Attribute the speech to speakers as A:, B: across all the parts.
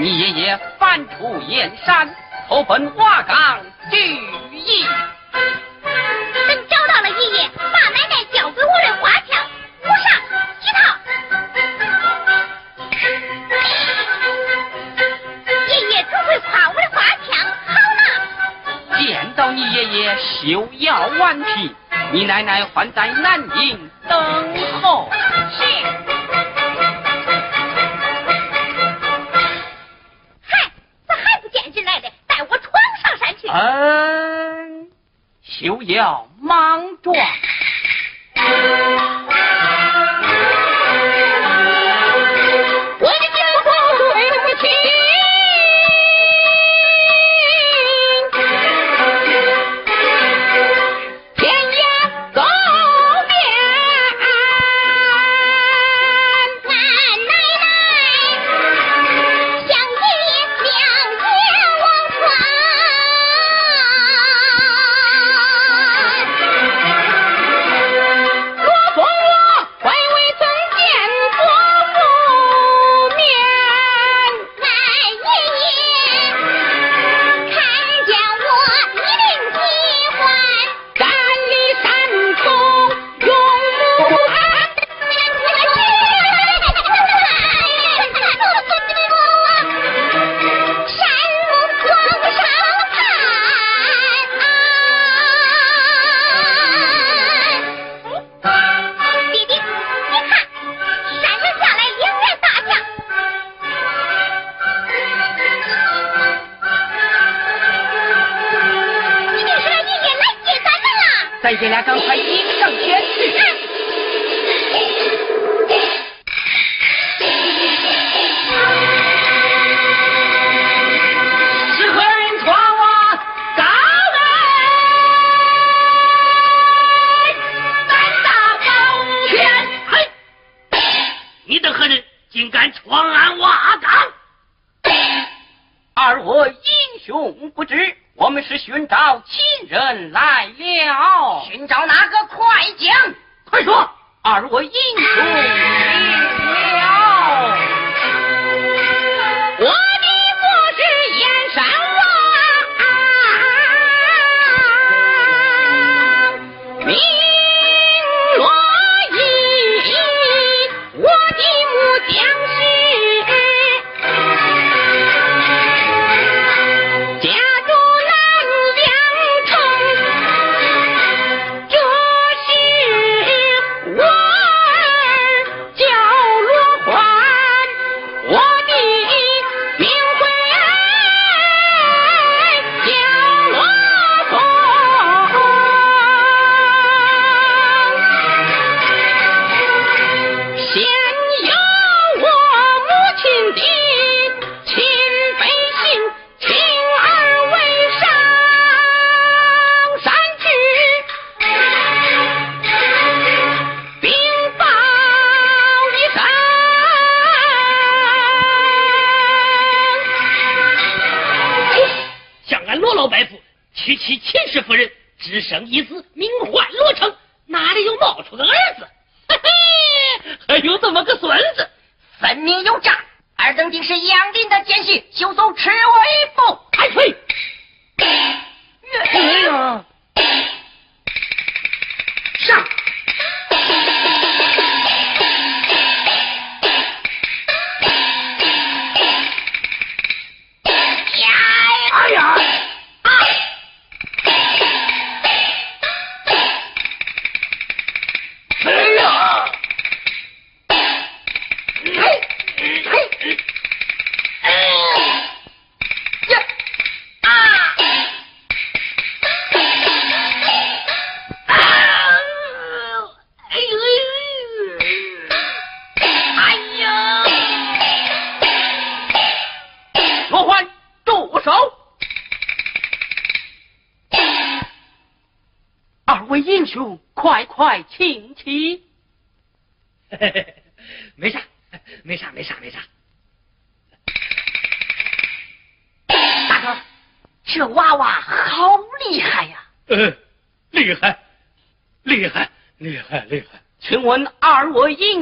A: 你爷爷翻出
B: 燕山，投奔瓦岗
A: 聚义。等找到了
B: 爷爷，
A: 把奶奶交给
C: 我的花枪
B: 我上一
C: 套。爷爷总会夸我的花枪好呢。见到你爷
B: 爷，休要顽皮。你奶奶还
A: 在南宁等。要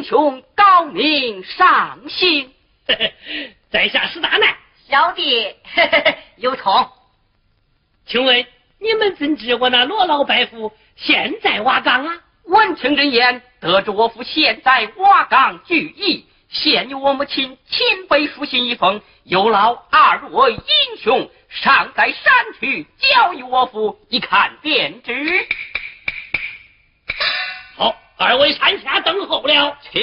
A: 雄高明上心？
B: 在下史大难，
C: 小弟 有同。
B: 请问你们怎知我那罗老伯父？现在瓦岗啊！
A: 闻听人言，得知我父现在瓦岗聚义，现有我母亲亲笔书信一封，有劳二位英雄上在山区交与我父，一看便知。
B: 好，二位山下等候了，
A: 请。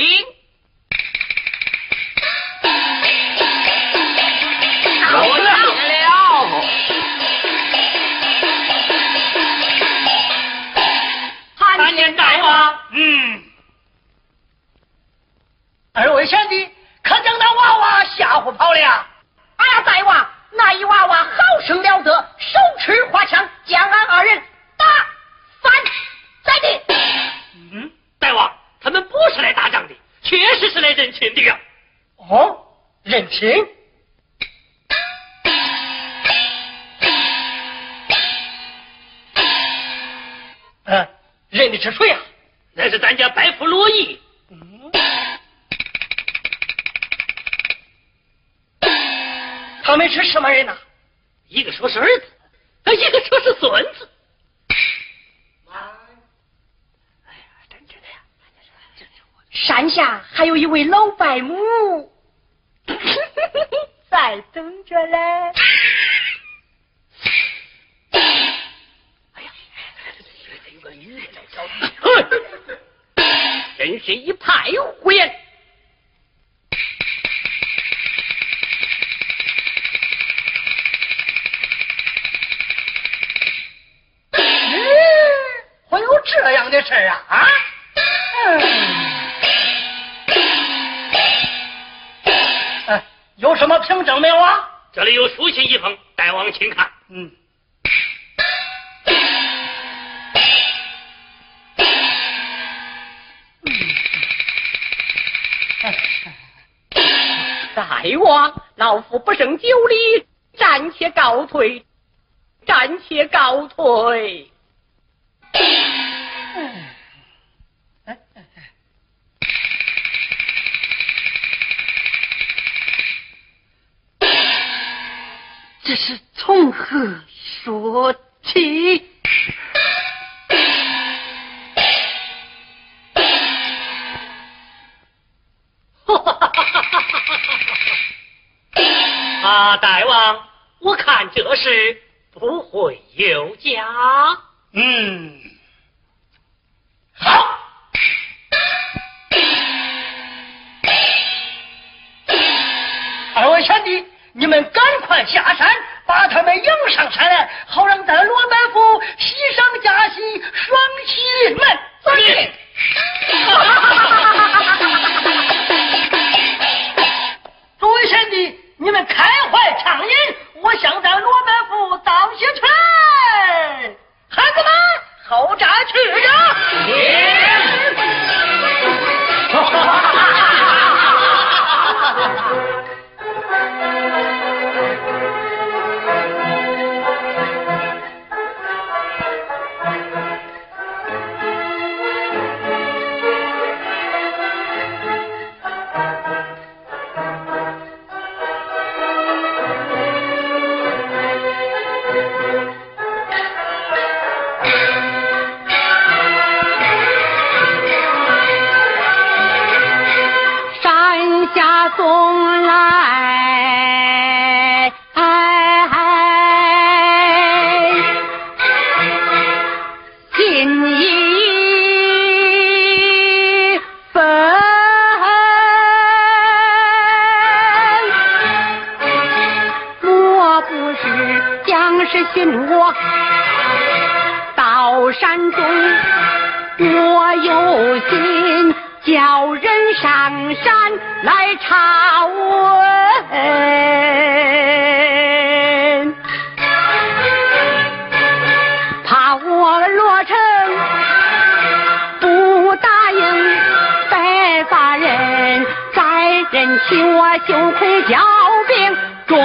B: 嗯，
D: 二位贤弟，可将那娃娃吓唬跑了？
C: 哎呀，大王，那一娃娃好生了得，手持花枪，将俺二人打翻在地。
B: 嗯，大王，他们不是来打仗的，确实是来认亲的呀。
D: 哦，认亲？嗯，认的是谁呀？
B: 那是咱家伯父罗毅。
D: 他们是什么人呐？
B: 一个说是儿子，一个说是孙子。
C: 哎呀，真的呀！山下还有一位老伯母，在等着嘞。
B: 哎呀，有个女人来找你。真是一派胡言！
D: 会有这样
E: 的事啊啊！有什么凭证没有啊？
B: 这里有书信一封，大王请看。
E: 嗯。
D: 大王，老夫不胜酒力，暂且告退，暂且告退。
F: 这是从何说起？
B: 啊，大王，我看这事不会有假。
E: 嗯，好，二位贤弟，你们赶快下山，把他们迎上山来，好让咱罗满府喜上加喜，双喜门。
D: 是。
E: 诸位贤弟，你们开怀畅饮，我向咱罗满府当些差。孩子们，后宅去呀！送来。锦衣分，莫不是将士寻我到山中？我有心。叫人上山来查问怕我落成不答应白发人再任欺我羞愧狡辩众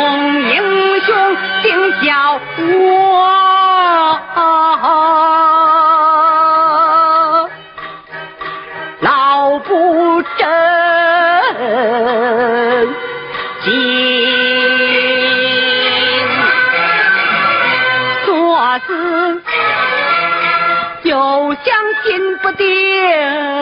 E: 英雄定叫我。爹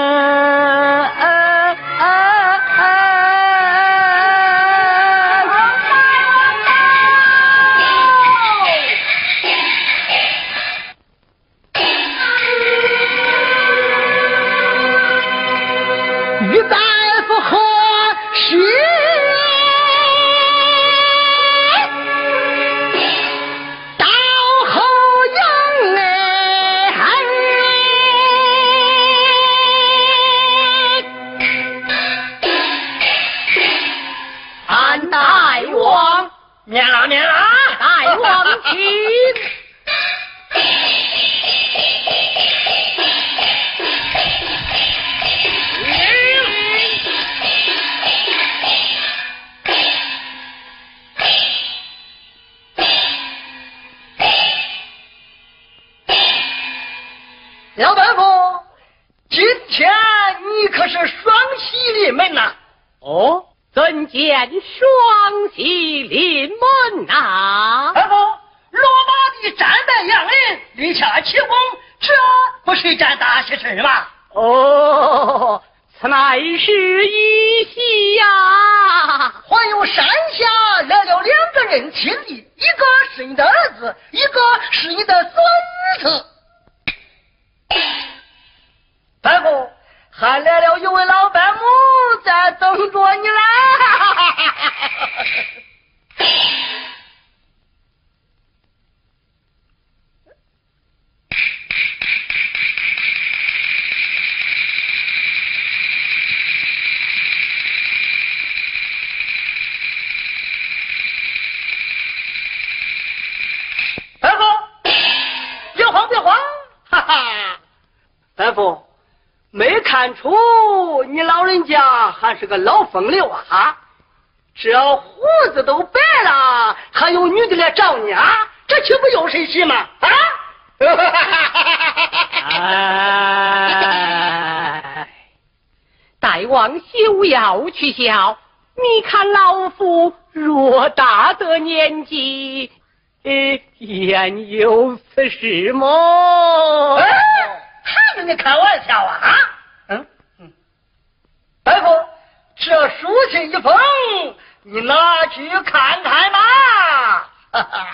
E: 出你老人家还是个老风流啊！这胡子都白了，还有女的来找你啊？这岂不有谁喜吗？啊！
D: 哎，大王休要取笑，你看老夫偌大的年纪，呃，焉有此事么？
E: 哎，还跟你开玩笑啊？大夫，这书信一封，你拿去看看吧。哈哈。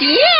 D: 来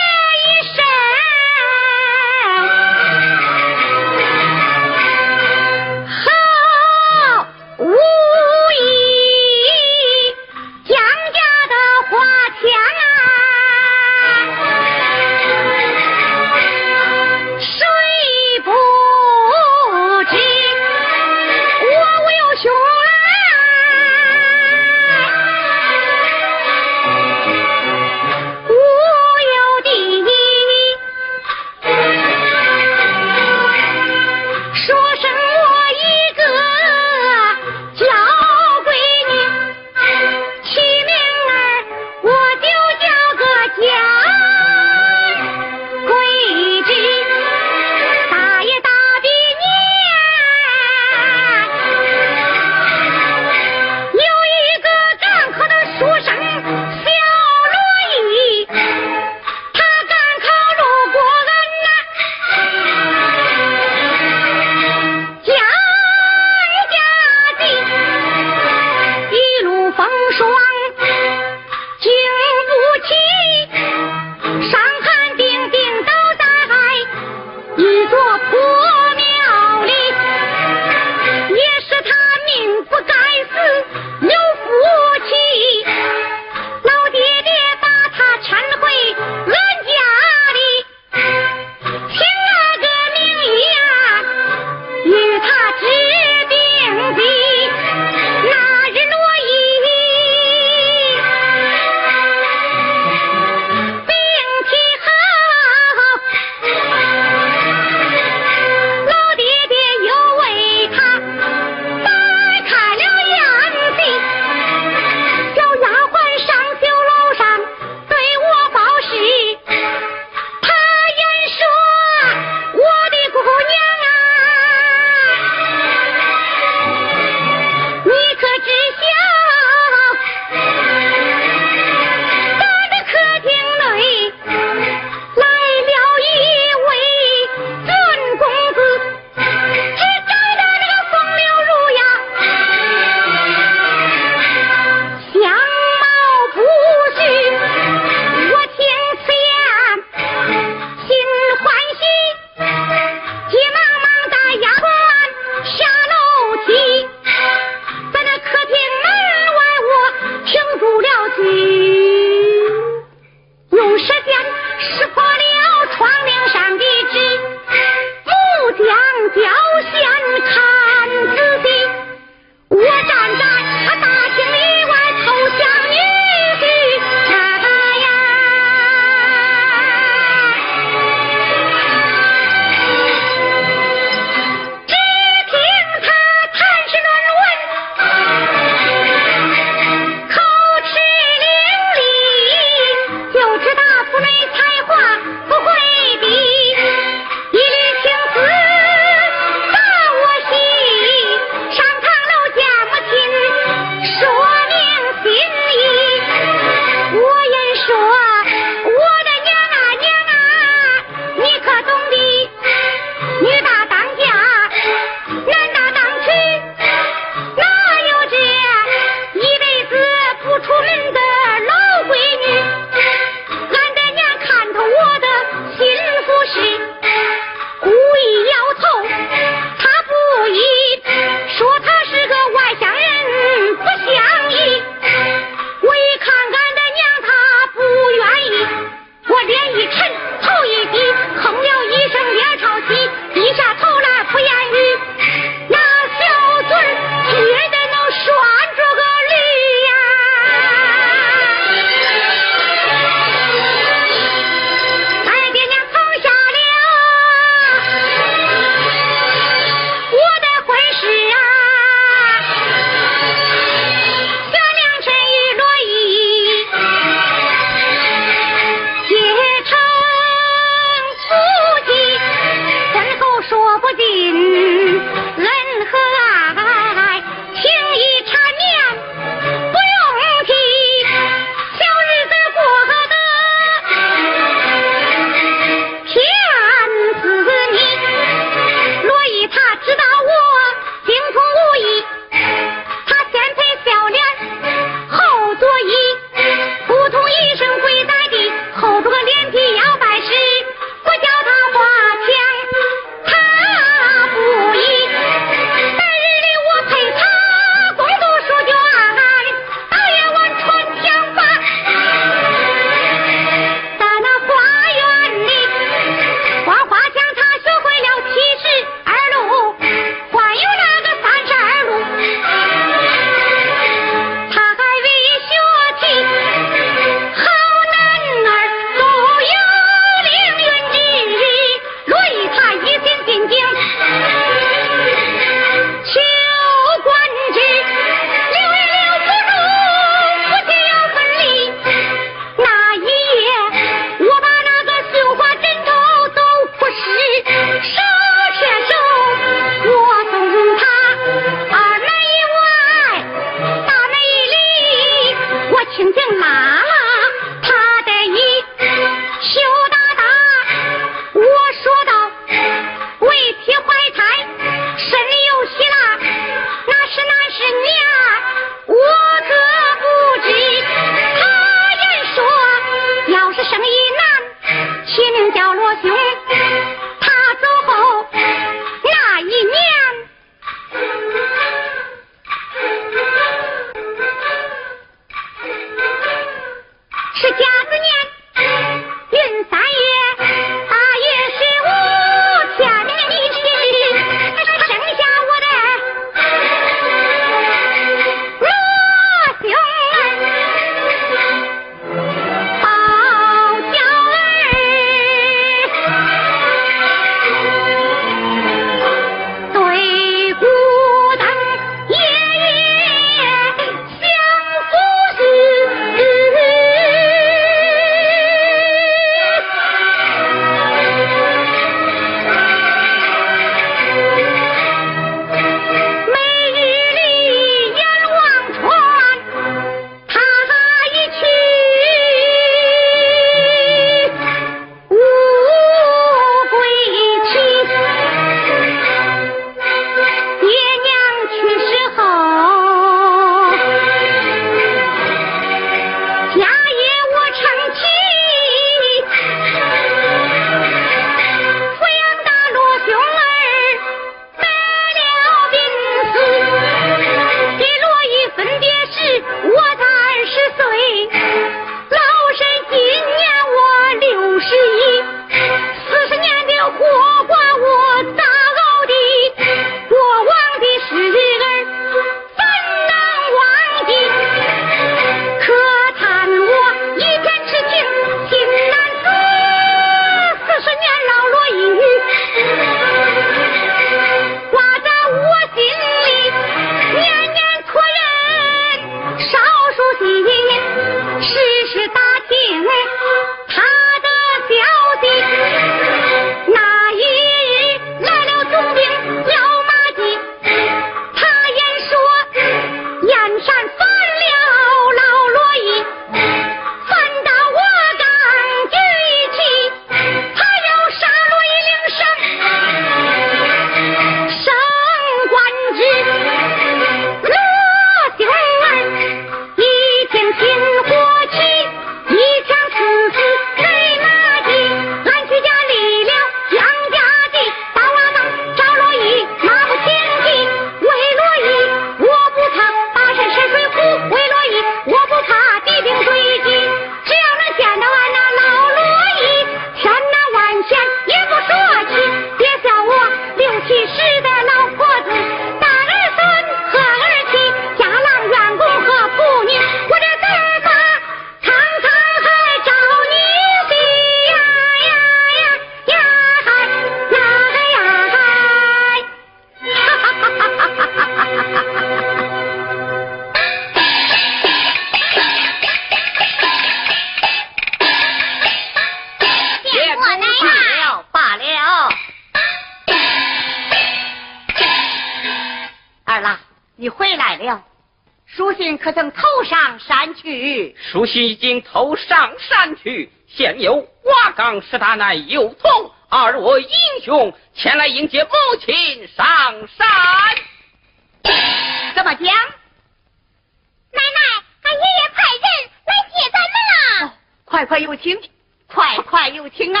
C: 快快有请，快快有请啊！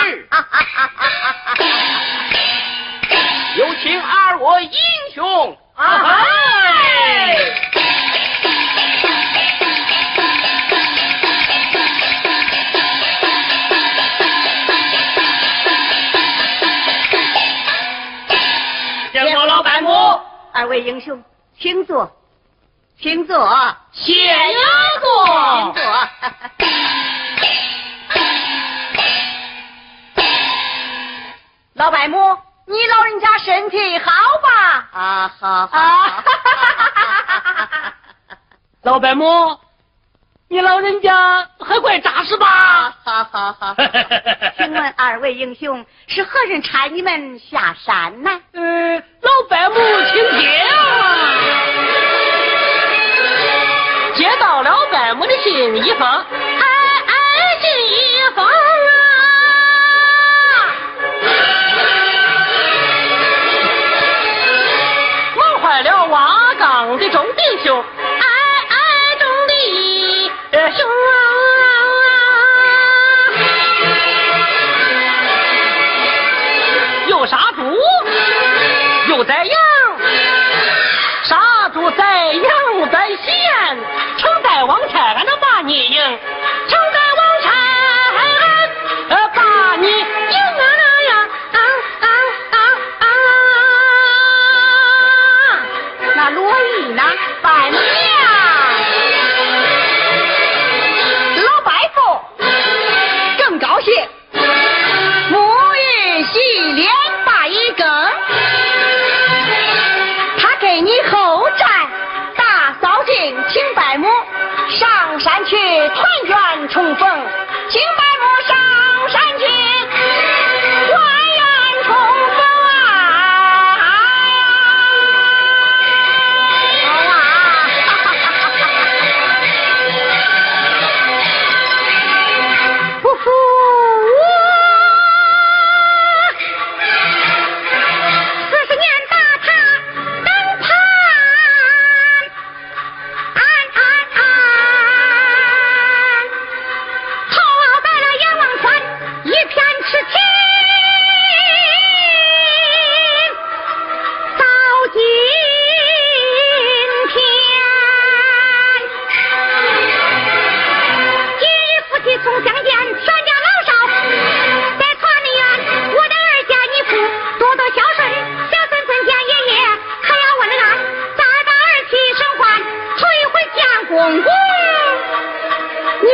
A: 有请二位英雄！
C: 啊哈！
B: 见过老板母，
C: 二位英雄，请坐。请坐，
B: 谢丫头，
C: 请坐。老白母，你老人家身体好吧？啊，好，好，
B: 老白母，你老人家还怪扎实吧？
C: 好、好，请问二位英雄是何人差你们下山呢？
B: 呃，老白母，请听、啊。接到了外母的信一封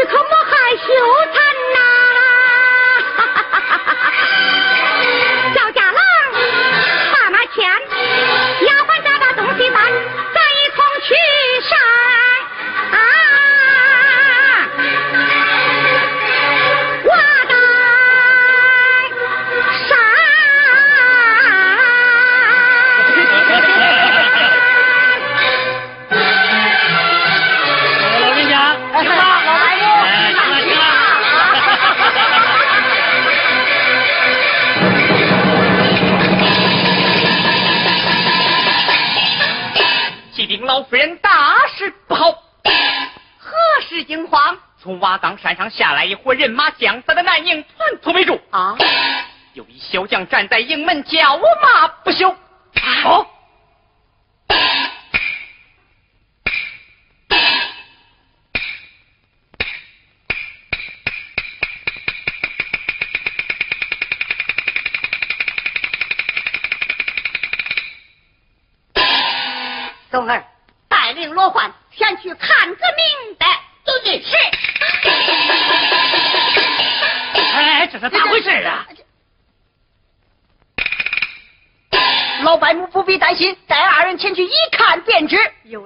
C: come on. 山上
A: 下来一伙人马将咱的南营团团围住。
C: 啊。
A: 有一小将站在营门叫我骂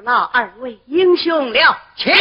C: 劳二位英雄了，请。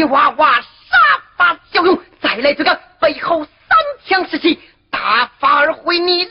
G: 你
E: 娃娃
D: 杀伐骁勇，再来这个背后三枪十气，大发而回你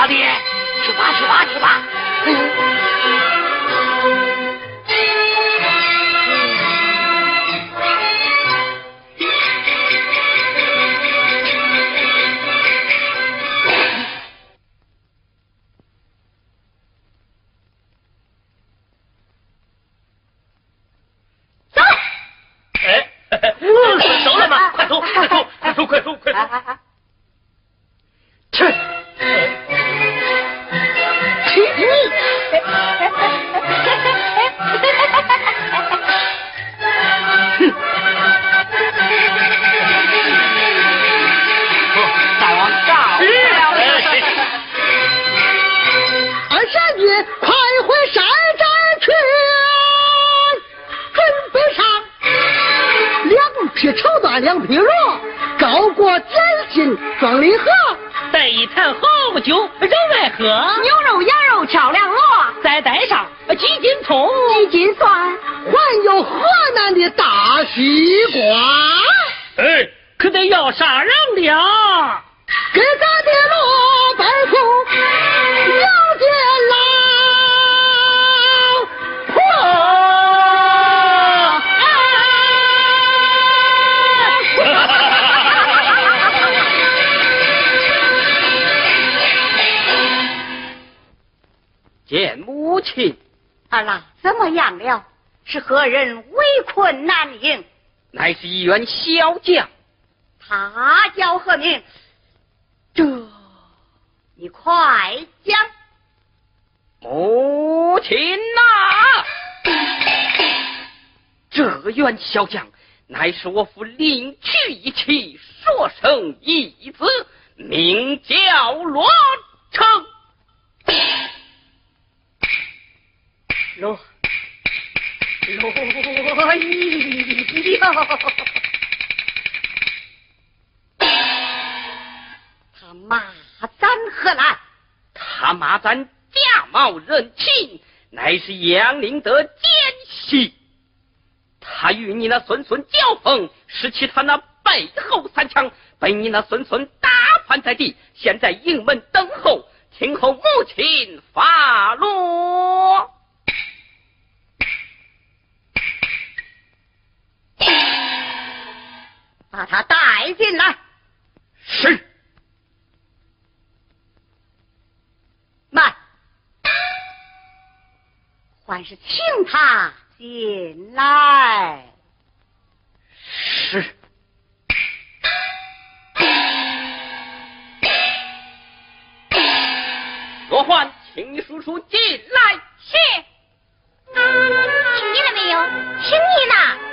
D: 阿爹去吧
B: 去吧去吧。嗯人围困南营？
A: 乃是一员骁将，
B: 他叫何名？这，你快讲。
A: 母亲呐，这员小将乃是我府领明德奸细。他与你那孙孙交锋，使其他那背后三枪，被你那孙孙打翻在地，现在应门是
E: 请他进来。
A: 是。罗焕，请你叔叔进来。
G: 是。听见了没有？听你呢。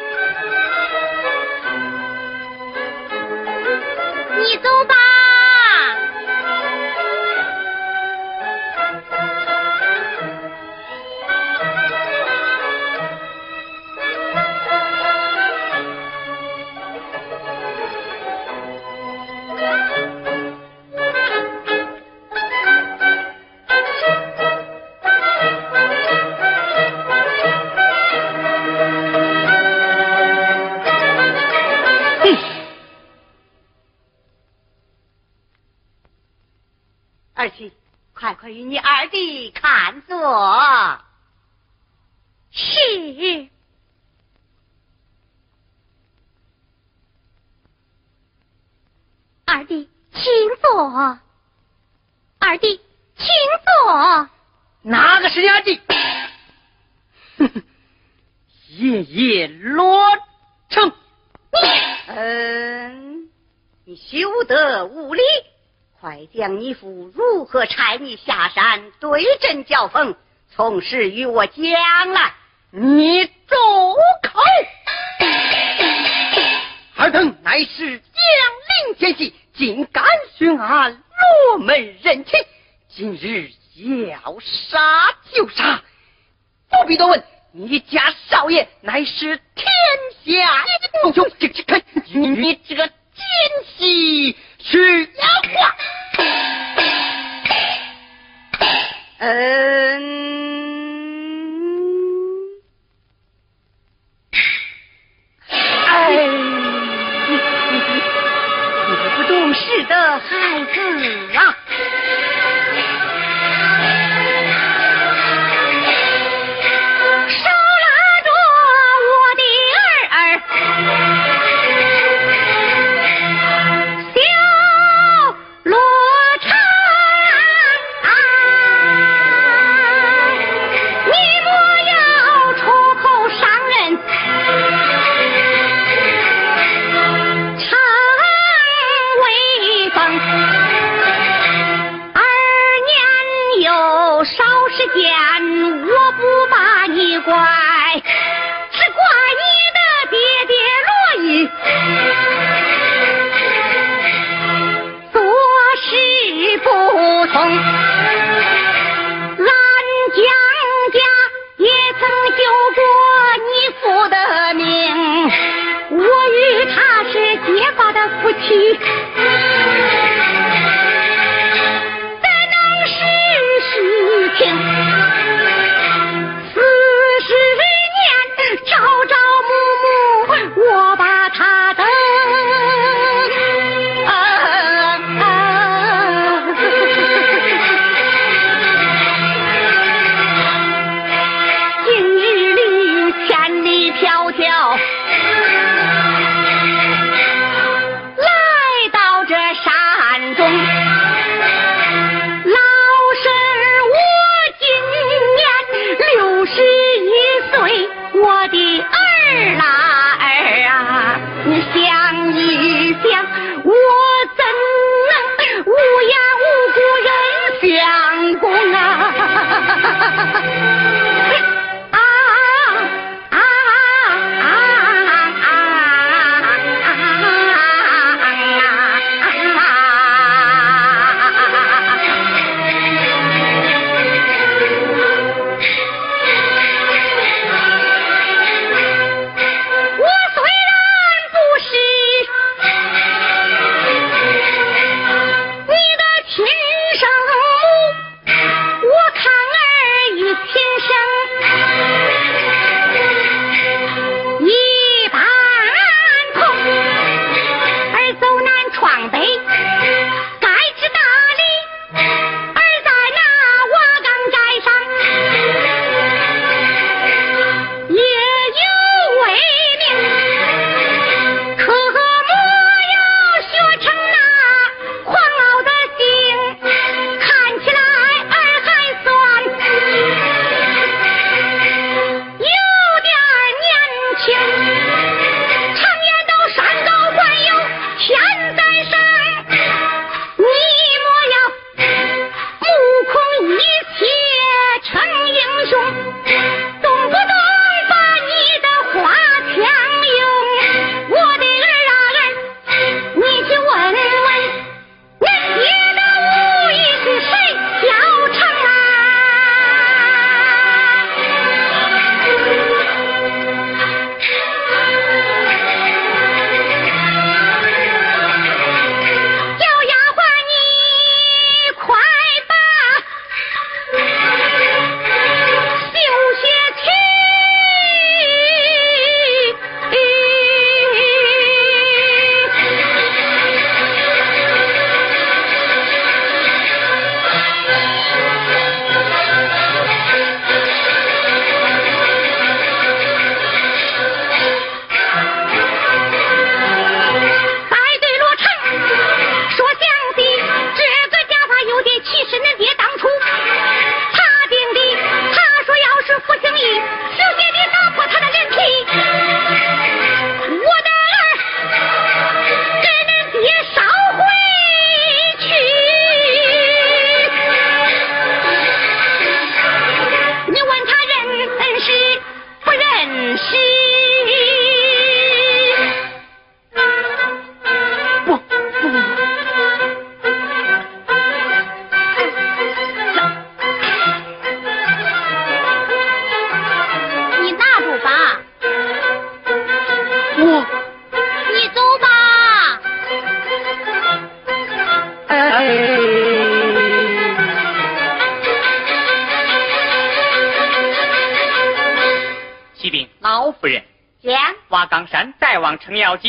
E: 快快与你二弟看座。
G: 是。二弟，请坐。二弟，请坐。
E: 哪个是你二弟？
A: 哼哼爷爷罗成。
E: 嗯，你休得无礼。快将你父如何差你下山对阵交锋，从实与我讲来。
A: 你住口！尔等乃是江陵奸细，竟敢寻俺罗门人情，今日要杀就杀，不必多问。你家少爷乃是天下英雄，你这个奸细去话。
E: 嗯，哎，你个不懂事的孩子啊！革命我
H: 与他
I: 是
E: 结发的
I: 夫妻。
E: 大王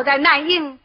B: 我
D: 在南宁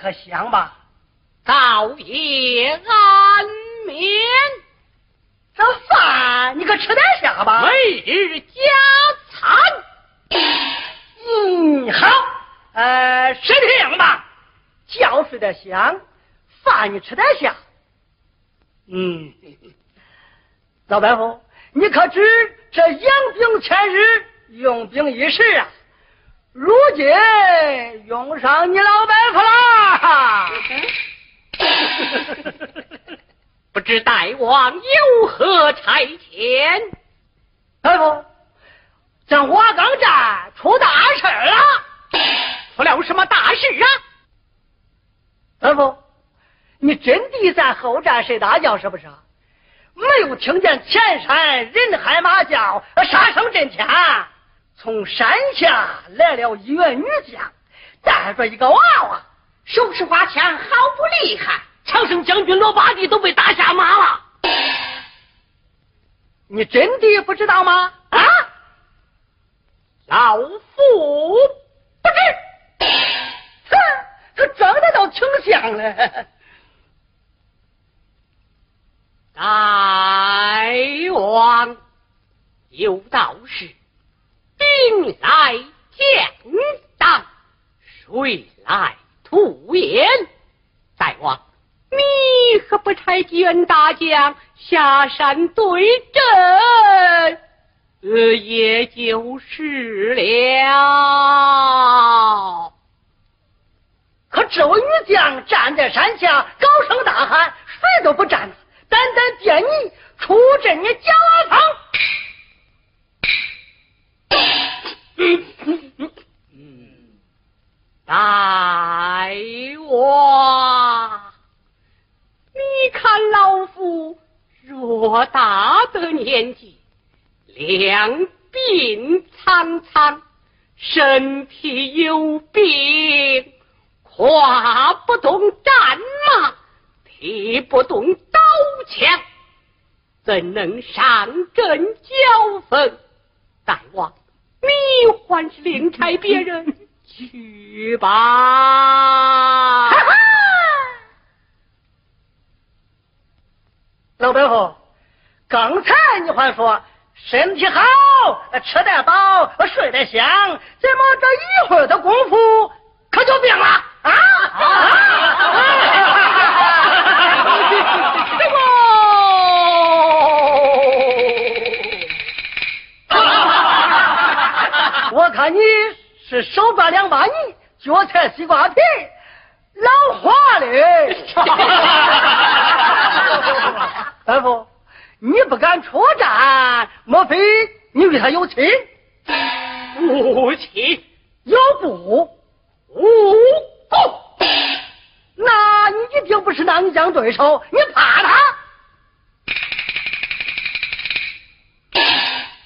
D: 可香吧？
B: 早夜安眠。
D: 这饭你可吃得下吧？
B: 每日加餐。
D: 嗯，好。呃，是这样吧？觉睡得香，饭你吃得下。嗯，老白夫，你可知这养兵千日，用兵一时啊？如今用上你老白夫啦！
B: 不知大王有何差遣？
D: 大夫，咱瓦岗寨出大事了。
B: 出了什么大事啊？
D: 大夫，你真的在后寨睡大觉是不是？没有听见前山人喊马叫，杀声震天。从山下来了一员女将，带着一个娃娃，
C: 手持花枪，好不厉害。
B: 长生将军罗八弟都被打下马了。
D: 你真的不知道吗？
B: 啊！老夫不知。
D: 哼，他长得倒挺像嘞。
B: 大王有道是：兵来将挡，水来土掩。大王，你何不差几员大将下山对阵？呃，也就是了。
D: 可这位女将站在山下，高声大喊：“谁都不站，单单点你出阵，你脚旁。”
B: 大王，你看老夫偌大的年纪。两鬓苍苍，身体有病，跨不动战马，提不动刀枪，怎能上阵交锋？大王，你还是另差别人去吧。
D: 老伯父，刚才你还说。身体好，吃得饱，睡得香，怎么这一会儿的功夫可就病了啊？
B: 什么？
D: 我看你是手抓两把泥，脚踩西瓜皮，老花嘞！大夫。你不敢出战，莫非你与他有亲？
B: 无亲
D: 有故？
B: 无故？
D: 那你一定不是那女将对手，你怕他？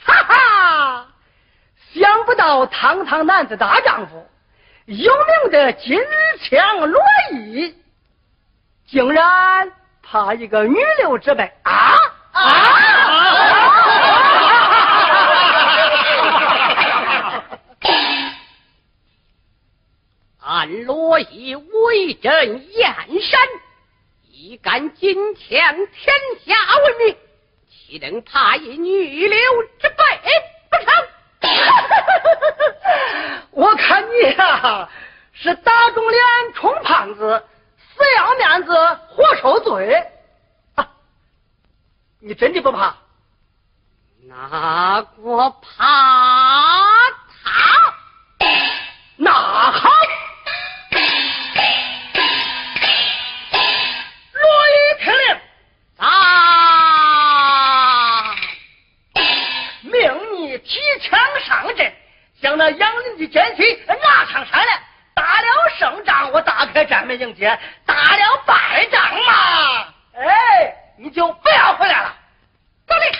D: 哈哈！不到堂堂男子大丈夫，有名的金枪罗毅，竟然怕一个女流之辈啊！啊！
B: 俺罗毅威震燕山，
D: 岂敢金枪天下闻名？岂能怕一女流之辈不成？
E: 我看你呀，是打肿脸充胖子，死要面子活受罪。啊，你真的不怕？
D: 那我怕他？
E: 那好，将那杨林的奸细拿上山来。打了胜仗，我打开战门迎接；打了败仗嘛，哎，你就不要回来了。走嘞！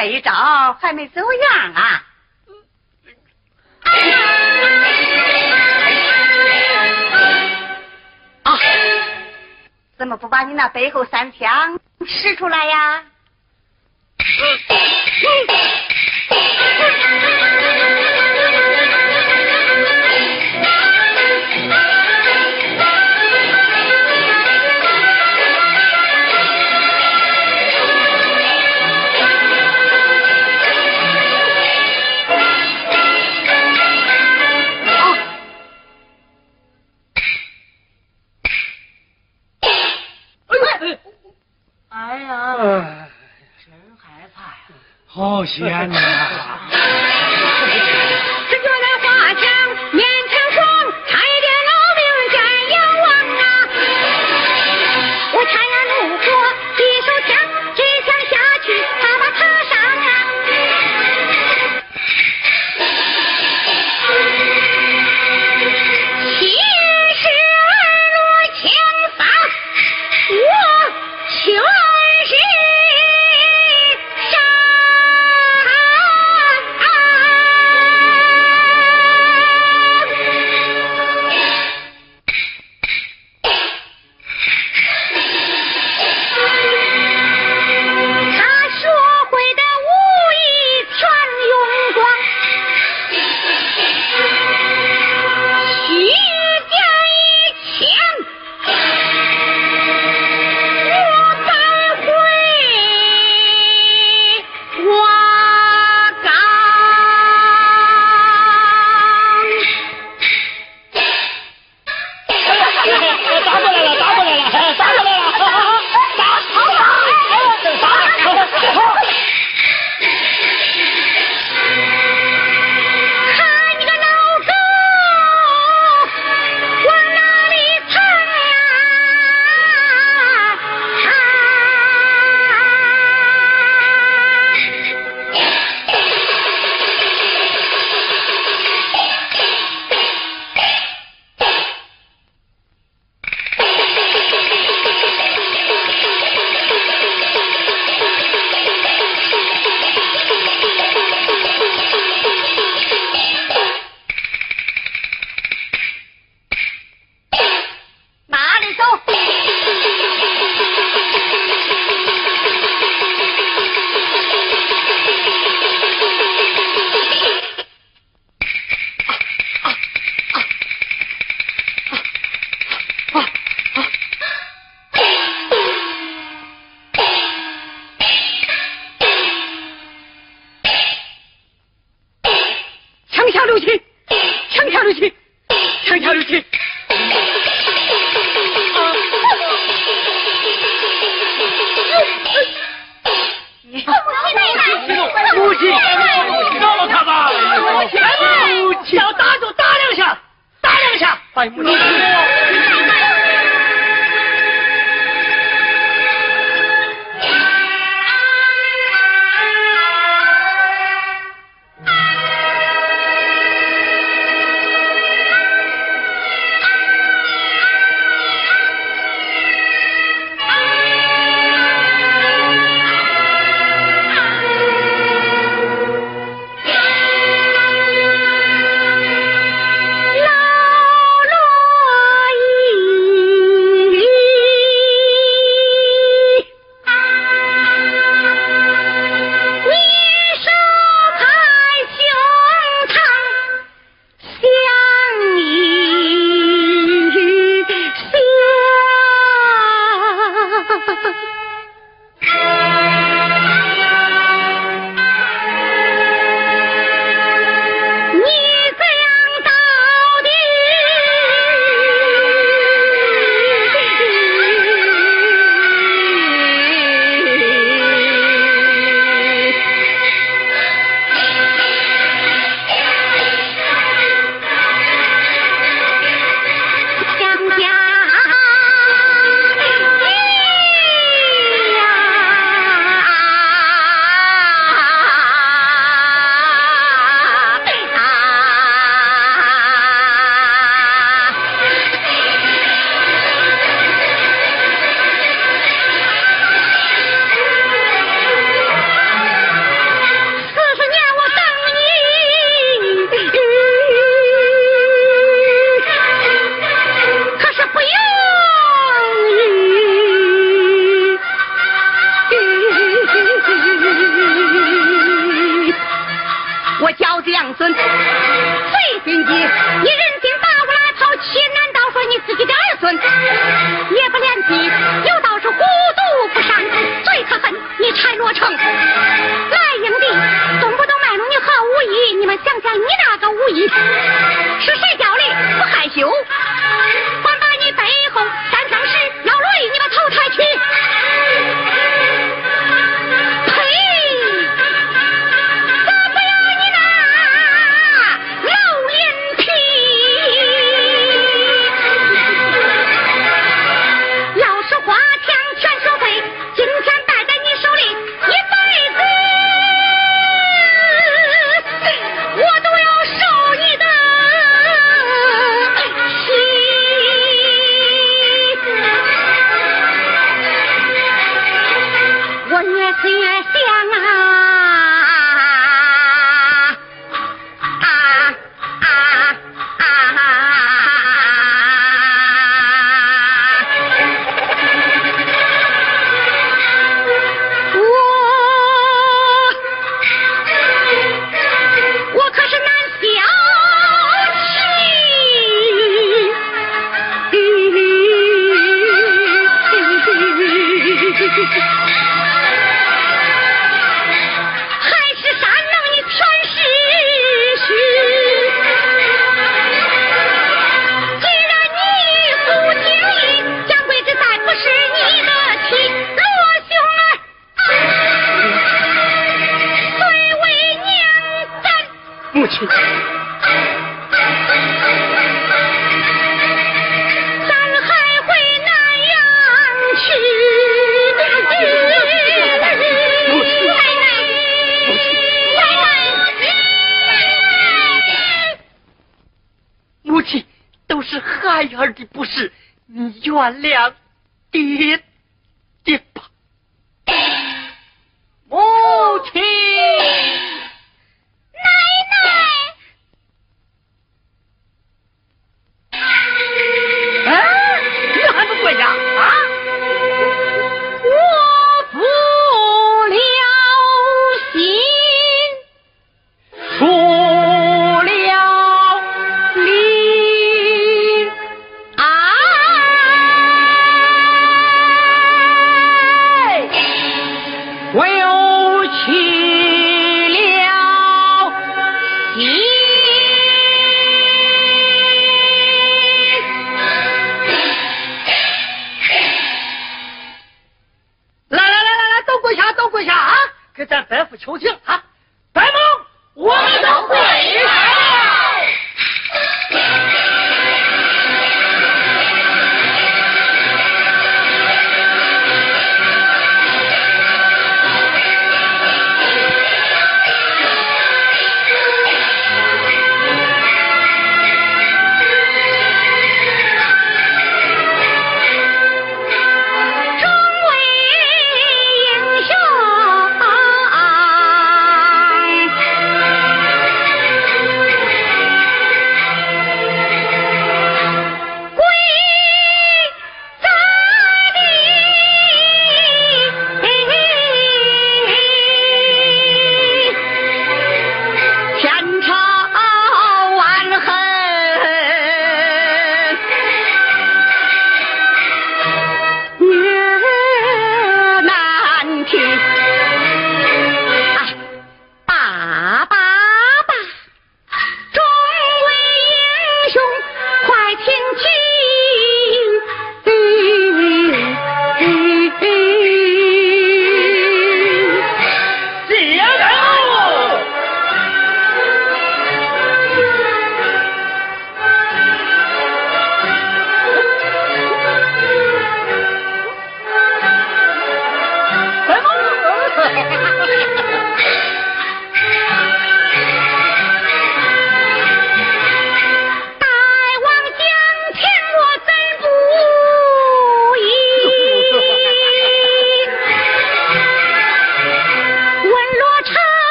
J: 这
C: 一招还没走样啊！啊，怎么不把你那背后三枪使出来呀？
G: 哦，西安的。六七，枪枪六七，枪
E: 枪六七。母亲，饶了他吧！来吧，打就打两下，打两下！